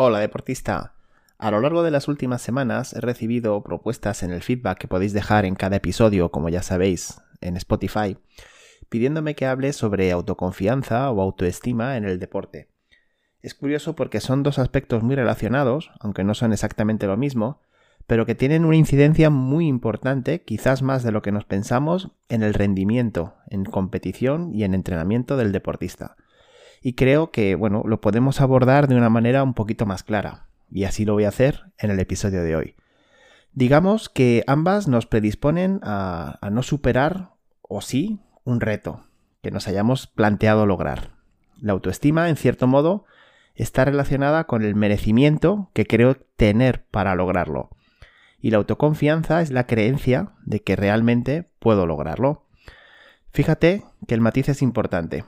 Hola deportista. A lo largo de las últimas semanas he recibido propuestas en el feedback que podéis dejar en cada episodio, como ya sabéis, en Spotify, pidiéndome que hable sobre autoconfianza o autoestima en el deporte. Es curioso porque son dos aspectos muy relacionados, aunque no son exactamente lo mismo, pero que tienen una incidencia muy importante, quizás más de lo que nos pensamos, en el rendimiento, en competición y en entrenamiento del deportista y creo que, bueno, lo podemos abordar de una manera un poquito más clara, y así lo voy a hacer en el episodio de hoy. Digamos que ambas nos predisponen a, no superar, o sí, un reto que nos hayamos planteado lograr. La autoestima, en cierto modo, está relacionada con el merecimiento que creo tener para lograrlo. Y la autoconfianza es la creencia de que realmente puedo lograrlo. Fíjate que el matiz es importante.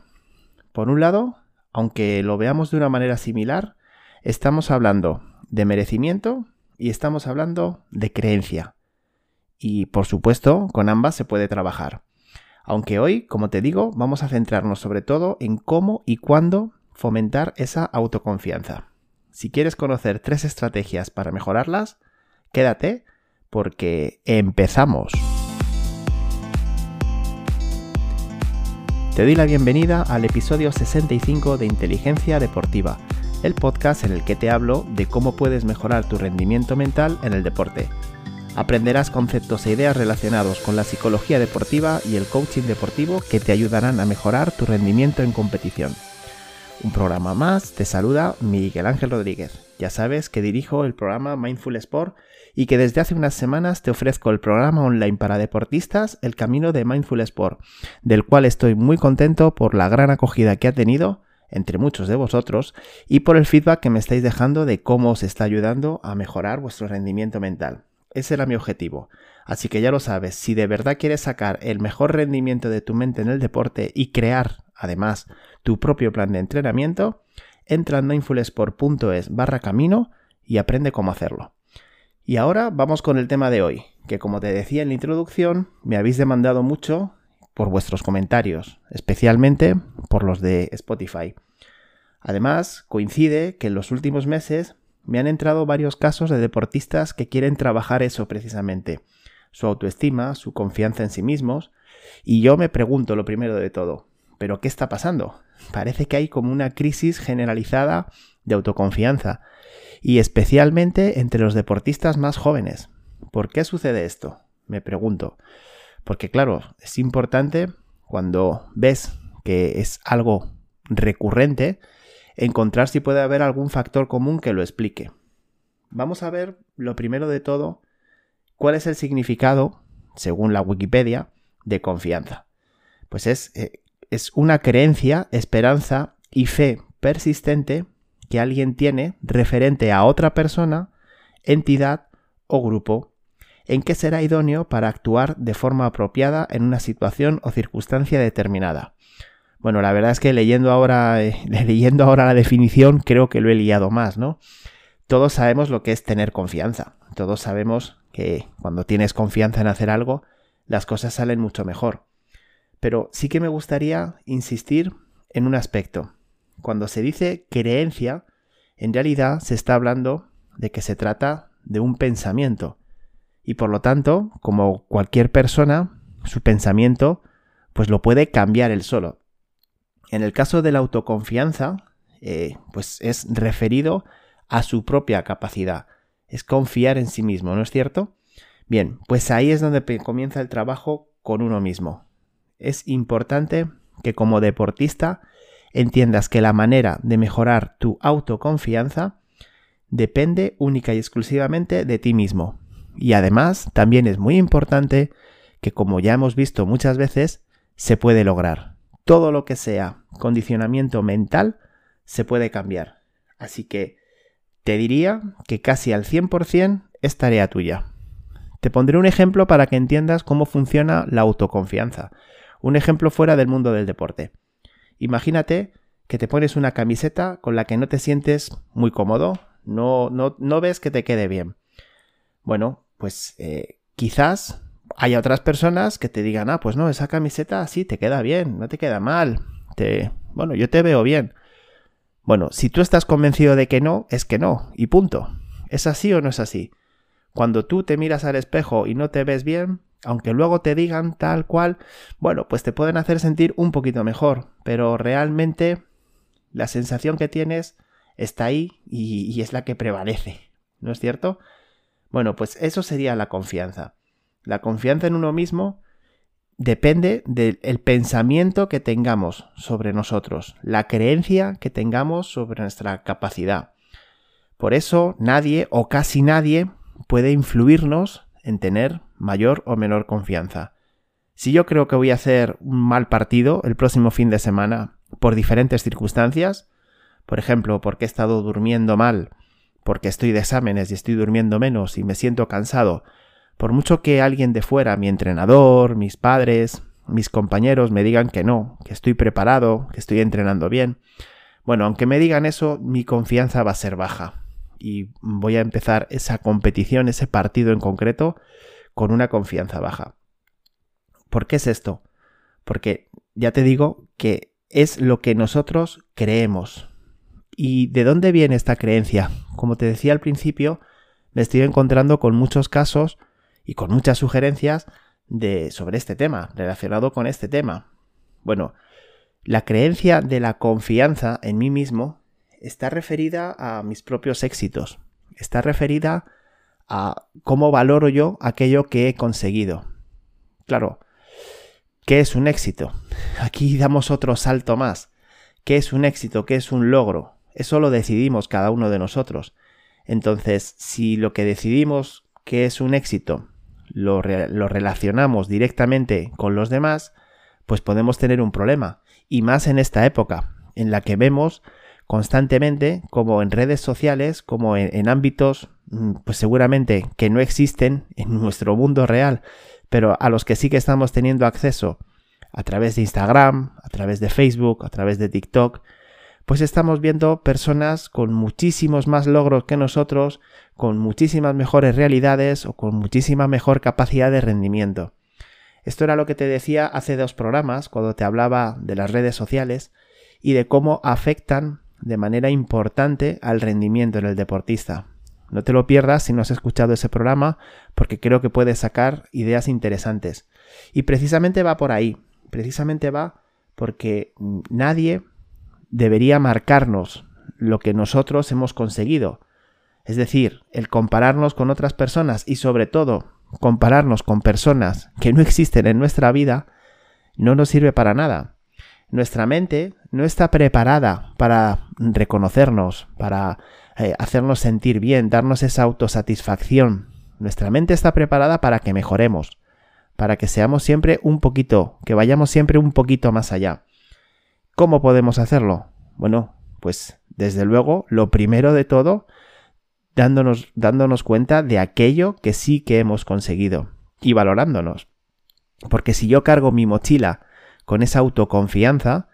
Por un lado, aunque lo veamos de una manera similar, estamos hablando de merecimiento y estamos hablando de creencia. Y por supuesto, con ambas se puede trabajar. Aunque hoy, como te digo, vamos a centrarnos sobre todo en cómo y cuándo fomentar esa autoconfianza. Si quieres conocer tres estrategias para mejorarlas, quédate porque empezamos. Te doy la bienvenida al episodio 65 de Inteligencia Deportiva, el podcast en el que te hablo de cómo puedes mejorar tu rendimiento mental en el deporte. Aprenderás conceptos e ideas relacionados con la psicología deportiva y el coaching deportivo que te ayudarán a mejorar tu rendimiento en competición. Un programa más, te saluda Miguel Ángel Rodríguez. Ya sabes que dirijo el programa Mindful Sport y que desde hace unas semanas te ofrezco el programa online para deportistas El Camino de Mindful Sport, del cual estoy muy contento por la gran acogida que ha tenido entre muchos de vosotros y por el feedback que me estáis dejando de cómo os está ayudando a mejorar vuestro rendimiento mental. Ese era mi objetivo. Así que ya lo sabes, si de verdad quieres sacar el mejor rendimiento de tu mente en el deporte y crear, además, tu propio plan de entrenamiento, entra en mindfulsport.es barra camino y aprende cómo hacerlo. Y ahora vamos con el tema de hoy, que como te decía en la introducción, me habéis demandado mucho por vuestros comentarios, especialmente por los de Spotify. Además, coincide que en los últimos meses me han entrado varios casos de deportistas que quieren trabajar eso precisamente, su autoestima, su confianza en sí mismos, y yo me pregunto lo primero de todo, ¿pero qué está pasando? Parece que hay como una crisis generalizada de autoconfianza, y especialmente entre los deportistas más jóvenes. ¿Por qué sucede esto? Me pregunto. Porque claro, es importante cuando ves que es algo recurrente, encontrar si puede haber algún factor común que lo explique. Vamos a ver, lo primero de todo, cuál es el significado, según la Wikipedia, de confianza. Pues es, eh, es una creencia, esperanza y fe persistente que alguien tiene referente a otra persona, entidad o grupo, en que será idóneo para actuar de forma apropiada en una situación o circunstancia determinada. Bueno, la verdad es que leyendo ahora, eh, leyendo ahora la definición creo que lo he liado más, ¿no? Todos sabemos lo que es tener confianza. Todos sabemos que cuando tienes confianza en hacer algo, las cosas salen mucho mejor. Pero sí que me gustaría insistir en un aspecto. Cuando se dice creencia, en realidad se está hablando de que se trata de un pensamiento. Y por lo tanto, como cualquier persona, su pensamiento pues lo puede cambiar él solo. En el caso de la autoconfianza, eh, pues es referido a su propia capacidad. Es confiar en sí mismo, ¿no es cierto? Bien, pues ahí es donde comienza el trabajo con uno mismo. Es importante que como deportista entiendas que la manera de mejorar tu autoconfianza depende única y exclusivamente de ti mismo. Y además también es muy importante que como ya hemos visto muchas veces, se puede lograr. Todo lo que sea condicionamiento mental se puede cambiar. Así que te diría que casi al 100% es tarea tuya. Te pondré un ejemplo para que entiendas cómo funciona la autoconfianza. Un ejemplo fuera del mundo del deporte. Imagínate que te pones una camiseta con la que no te sientes muy cómodo, no, no, no ves que te quede bien. Bueno, pues eh, quizás haya otras personas que te digan, ah, pues no, esa camiseta sí te queda bien, no te queda mal. Te, bueno, yo te veo bien. Bueno, si tú estás convencido de que no, es que no, y punto. ¿Es así o no es así? Cuando tú te miras al espejo y no te ves bien, aunque luego te digan tal cual, bueno, pues te pueden hacer sentir un poquito mejor, pero realmente la sensación que tienes está ahí y, y, es la que prevalece, ¿no es cierto? Bueno, pues eso sería la confianza. La confianza en uno mismo depende del pensamiento que tengamos sobre nosotros, la creencia que tengamos sobre nuestra capacidad. Por eso nadie o casi nadie puede influirnos en tener mayor o menor confianza. Si yo creo que voy a hacer un mal partido el próximo fin de semana por diferentes circunstancias, por ejemplo, porque he estado durmiendo mal, porque estoy de exámenes y estoy durmiendo menos y me siento cansado, por mucho que alguien de fuera, mi entrenador, mis padres, mis compañeros me digan que no, que estoy preparado, que estoy entrenando bien, bueno, aunque me digan eso, mi confianza va a ser baja y voy a empezar esa competición, ese partido en concreto, con una confianza baja. ¿Por qué es esto? Porque ya te digo que es lo que nosotros creemos. ¿Y de dónde viene esta creencia? Como te decía al principio, me estoy encontrando con muchos casos y con muchas sugerencias de, sobre este tema, relacionado con este tema. Bueno, la creencia de la confianza en mí mismo está referida a mis propios éxitos, está referida a cómo valoro yo aquello que he conseguido. Claro, ¿qué es un éxito? Aquí damos otro salto más. ¿Qué es un éxito? ¿Qué es un logro? Eso lo decidimos cada uno de nosotros. Entonces, si lo que decidimos que es un éxito lo, relacionamos directamente con los demás, pues podemos tener un problema. Y más en esta época, en la que vemos constantemente como en redes sociales, como en, ámbitos, mm, pues seguramente que no existen en nuestro mundo real, pero a los que sí que estamos teniendo acceso a través de Instagram, a través de Facebook, a través de TikTok, pues estamos viendo personas con muchísimos más logros que nosotros, con muchísimas mejores realidades o con muchísima mejor capacidad de rendimiento. Esto era lo que te decía hace dos programas, cuando te hablaba de las redes sociales y de cómo afectan de manera importante al rendimiento en el deportista. No te lo pierdas si no has escuchado ese programa, porque creo que puedes sacar ideas interesantes. Y precisamente va por ahí, precisamente va porque nadie debería marcarnos lo que nosotros hemos conseguido. Es decir, el compararnos con otras personas y sobre todo compararnos con personas que no existen en nuestra vida no nos sirve para nada. Nuestra mente no está preparada para reconocernos, para eh, hacernos sentir bien, darnos esa autosatisfacción. Nuestra mente está preparada para que mejoremos, para que seamos siempre un poquito, que vayamos siempre un poquito más allá. ¿Cómo podemos hacerlo? Bueno, pues desde luego, lo primero de todo, dándonos, dándonos cuenta de aquello que sí que hemos conseguido y valorándonos. Porque si yo cargo mi mochila con esa autoconfianza,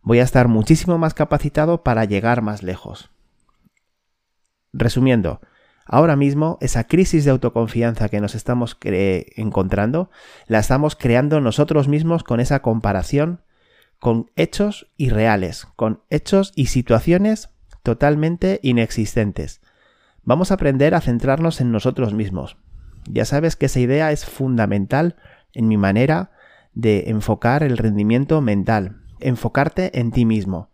voy a estar muchísimo más capacitado para llegar más lejos. Resumiendo, ahora mismo esa crisis de autoconfianza que nos estamos encontrando, la estamos creando nosotros mismos con esa comparación con hechos irreales, con hechos y situaciones totalmente inexistentes. Vamos a aprender a centrarnos en nosotros mismos. Ya sabes que esa idea es fundamental en mi manera de enfocar el rendimiento mental, enfocarte en ti mismo.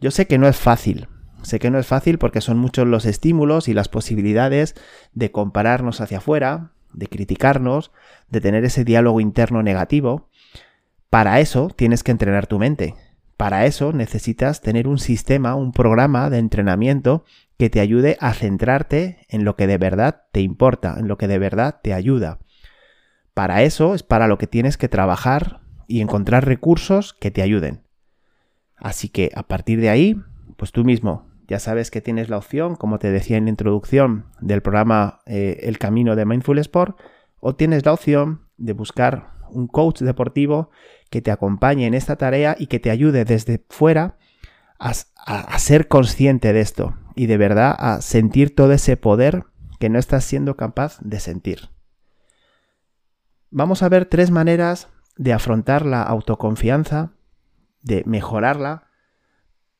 Yo sé que no es fácil, sé que no es fácil porque son muchos los estímulos y las posibilidades de compararnos hacia afuera, de criticarnos, de tener ese diálogo interno negativo, para eso tienes que entrenar tu mente. Para eso necesitas tener un sistema, un programa de entrenamiento que te ayude a centrarte en lo que de verdad te importa, en lo que de verdad te ayuda. Para eso es para lo que tienes que trabajar y encontrar recursos que te ayuden. Así que a partir de ahí, pues tú mismo ya sabes que tienes la opción, como te decía en la introducción del programa eh, El Camino de Mindful Sport, o tienes la opción de buscar un coach deportivo que te acompañe en esta tarea y que te ayude desde fuera a, ser consciente de esto y de verdad a sentir todo ese poder que no estás siendo capaz de sentir. Vamos a ver tres maneras de afrontar la autoconfianza, de mejorarla,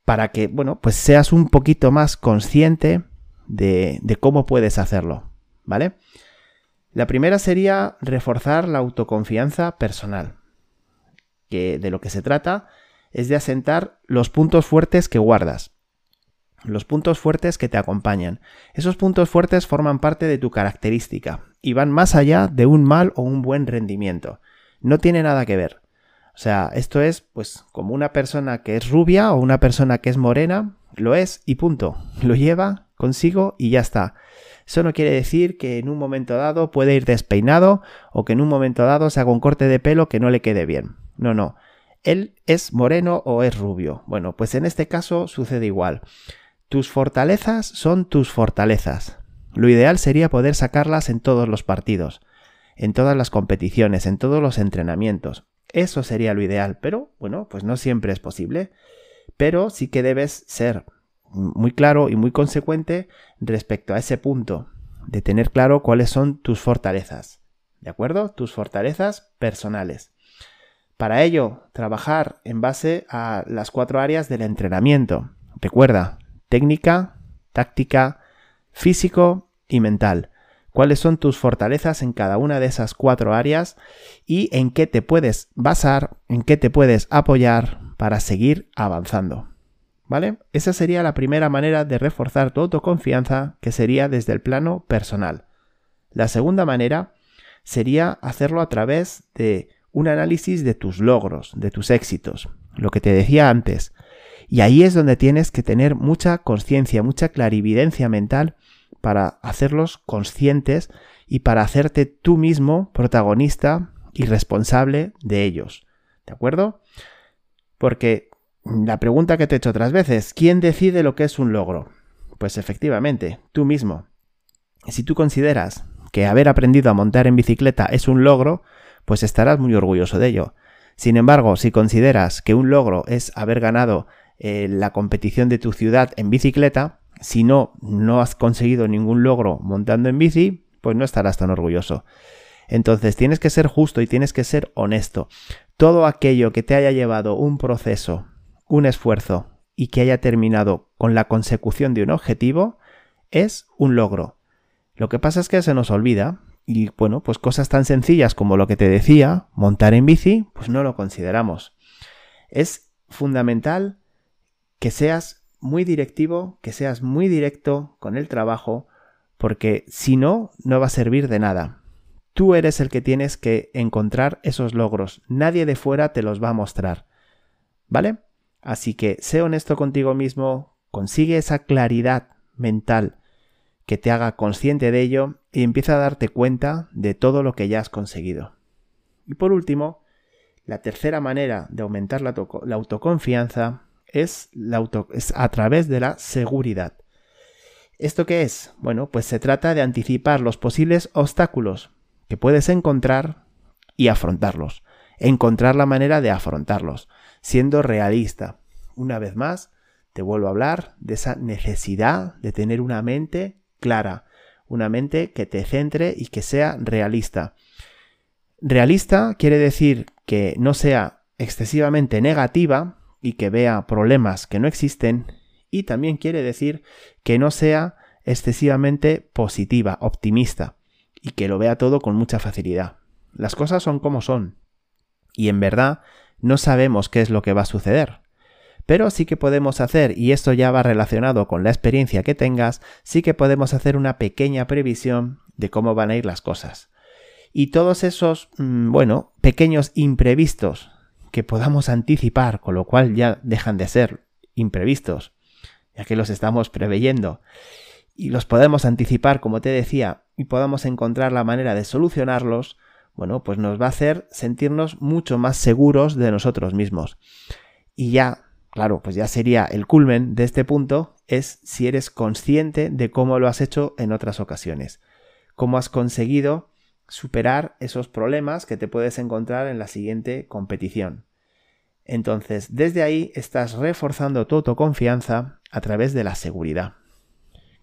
para que, bueno, pues seas un poquito más consciente de, de cómo puedes hacerlo, ¿vale? La primera sería reforzar la autoconfianza personal, que de lo que se trata es de asentar los puntos fuertes que guardas, los puntos fuertes que te acompañan. Esos puntos fuertes forman parte de tu característica y van más allá de un mal o un buen rendimiento. No tiene nada que ver. O sea, esto es pues como una persona que es rubia o una persona que es morena, lo es y punto. Lo lleva consigo y ya está. Eso no quiere decir que en un momento dado puede ir despeinado o que en un momento dado se haga un corte de pelo que no le quede bien. No, no. Él es moreno o es rubio. Bueno, pues en este caso sucede igual. Tus fortalezas son tus fortalezas. Lo ideal sería poder sacarlas en todos los partidos, en todas las competiciones, en todos los entrenamientos. Eso sería lo ideal, pero bueno, pues no siempre es posible. Pero sí que debes ser muy claro y muy consecuente respecto a ese punto, de tener claro cuáles son tus fortalezas. ¿De acuerdo? Tus fortalezas personales. Para ello, trabajar en base a las cuatro áreas del entrenamiento. Recuerda, técnica, táctica, físico y mental. ¿Cuáles son tus fortalezas en cada una de esas cuatro áreas y en qué te puedes basar, en qué te puedes apoyar para seguir avanzando? ¿Vale? Esa sería la primera manera de reforzar tu autoconfianza, que sería desde el plano personal. La segunda manera sería hacerlo a través de un análisis de tus logros, de tus éxitos, lo que te decía antes. Y ahí es donde tienes que tener mucha conciencia, mucha clarividencia mental para hacerlos conscientes y para hacerte tú mismo protagonista y responsable de ellos. ¿De acuerdo? Porque la pregunta que te he hecho otras veces, ¿quién decide lo que es un logro? Pues efectivamente, tú mismo. Si tú consideras que haber aprendido a montar en bicicleta es un logro, pues estarás muy orgulloso de ello. Sin embargo, si consideras que un logro es haber ganado eh, la competición de tu ciudad en bicicleta, si no, no has conseguido ningún logro montando en bici, pues no estarás tan orgulloso. Entonces tienes que ser justo y tienes que ser honesto. Todo aquello que te haya llevado un proceso, un esfuerzo y que haya terminado con la consecución de un objetivo, es un logro. Lo que pasa es que se nos olvida y bueno, pues cosas tan sencillas como lo que te decía, montar en bici, pues no lo consideramos. Es fundamental que seas muy directivo, que seas muy directo con el trabajo, porque si no, no va a servir de nada. Tú eres el que tienes que encontrar esos logros, nadie de fuera te los va a mostrar. ¿Vale? Así que sé honesto contigo mismo, consigue esa claridad mental que te haga consciente de ello y empieza a darte cuenta de todo lo que ya has conseguido. Y por último, la tercera manera de aumentar la, autoconfianza es, es a través de la seguridad. ¿Esto qué es? Bueno, pues se trata de anticipar los posibles obstáculos que puedes encontrar y afrontarlos. Encontrar la manera de afrontarlos, siendo realista. Una vez más, te vuelvo a hablar de esa necesidad de tener una mente clara, una mente que te centre y que sea realista. Realista quiere decir que no sea excesivamente negativa y que vea problemas que no existen y también quiere decir que no sea excesivamente positiva, optimista y que lo vea todo con mucha facilidad. Las cosas son como son y en verdad no sabemos qué es lo que va a suceder. Pero sí que podemos hacer, y esto ya va relacionado con la experiencia que tengas, sí que podemos hacer una pequeña previsión de cómo van a ir las cosas. Y todos esos, mm, bueno, pequeños imprevistos que podamos anticipar, con lo cual ya dejan de ser imprevistos, ya que los estamos preveyendo, y los podemos anticipar, como te decía, y podamos encontrar la manera de solucionarlos, bueno, pues nos va a hacer sentirnos mucho más seguros de nosotros mismos. Y ya claro, pues ya sería el culmen de este punto, es si eres consciente de cómo lo has hecho en otras ocasiones, cómo has conseguido superar esos problemas que te puedes encontrar en la siguiente competición. Entonces, desde ahí estás reforzando tu autoconfianza a través de la seguridad.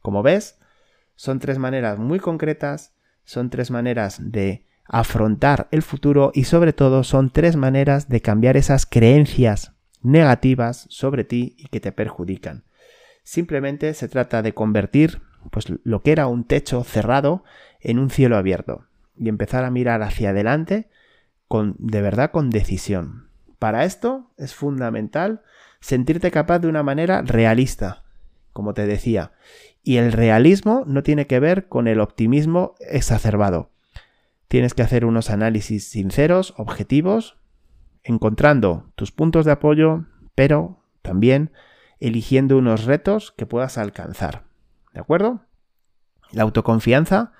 Como ves, son tres maneras muy concretas, son tres maneras de afrontar el futuro y sobre todo son tres maneras de cambiar esas creencias negativas sobre ti y que te perjudican. Simplemente se trata de convertir pues, lo que era un techo cerrado en un cielo abierto y empezar a mirar hacia adelante con, de verdad con decisión. Para esto es fundamental sentirte capaz de una manera realista, como te decía. Y el realismo no tiene que ver con el optimismo exacerbado. Tienes que hacer unos análisis sinceros, objetivos, encontrando tus puntos de apoyo, pero también eligiendo unos retos que puedas alcanzar. ¿De acuerdo? La autoconfianza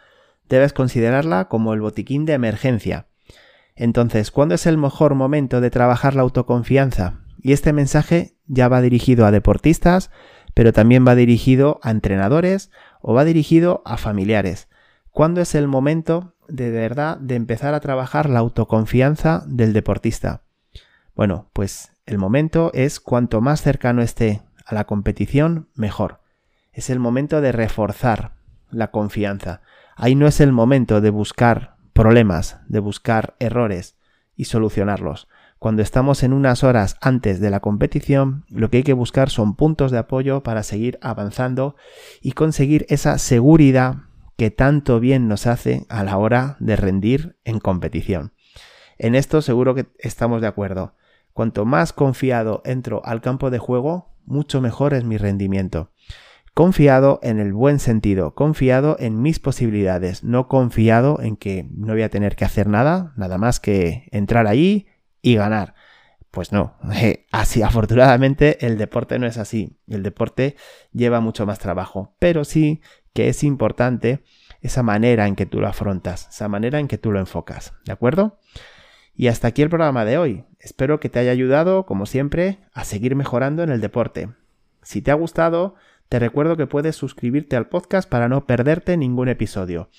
debes considerarla como el botiquín de emergencia. Entonces, ¿cuándo es el mejor momento de trabajar la autoconfianza? Y este mensaje ya va dirigido a deportistas, pero también va dirigido a entrenadores o va dirigido a familiares. ¿Cuándo es el momento de verdad de empezar a trabajar la autoconfianza del deportista? Bueno, pues el momento es cuanto más cercano esté a la competición, mejor. Es el momento de reforzar la confianza. Ahí no es el momento de buscar problemas, de buscar errores y solucionarlos. Cuando estamos en unas horas antes de la competición, lo que hay que buscar son puntos de apoyo para seguir avanzando y conseguir esa seguridad que tanto bien nos hace a la hora de rendir en competición. En esto seguro que estamos de acuerdo. Cuanto más confiado entro al campo de juego, mucho mejor es mi rendimiento. Confiado en el buen sentido, confiado en mis posibilidades, no confiado en que no voy a tener que hacer nada, nada más que entrar ahí y ganar. Pues no, así afortunadamente el deporte no es así. El deporte lleva mucho más trabajo, pero sí que es importante esa manera en que tú lo afrontas, esa manera en que tú lo enfocas, ¿de acuerdo? Y hasta aquí el programa de hoy. Espero que te haya ayudado, como siempre, a seguir mejorando en el deporte. Si te ha gustado, te recuerdo que puedes suscribirte al podcast para no perderte ningún episodio.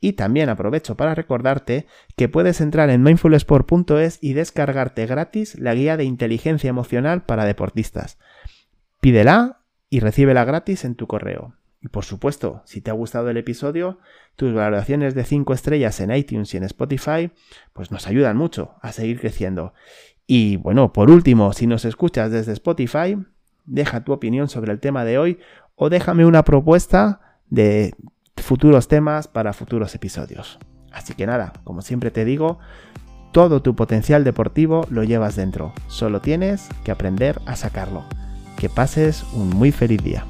Y también aprovecho para recordarte que puedes entrar en mindfulsport.es y descargarte gratis la guía de inteligencia emocional para deportistas. Pídela y recíbela gratis en tu correo. Y por supuesto, si te ha gustado el episodio, tus valoraciones de 5 estrellas en iTunes y en Spotify, pues nos ayudan mucho a seguir creciendo. Y bueno, por último, si nos escuchas desde Spotify, deja tu opinión sobre el tema de hoy o déjame una propuesta de futuros temas para futuros episodios. Así que nada, como siempre te digo, todo tu potencial deportivo lo llevas dentro, solo tienes que aprender a sacarlo. Que pases un muy feliz día.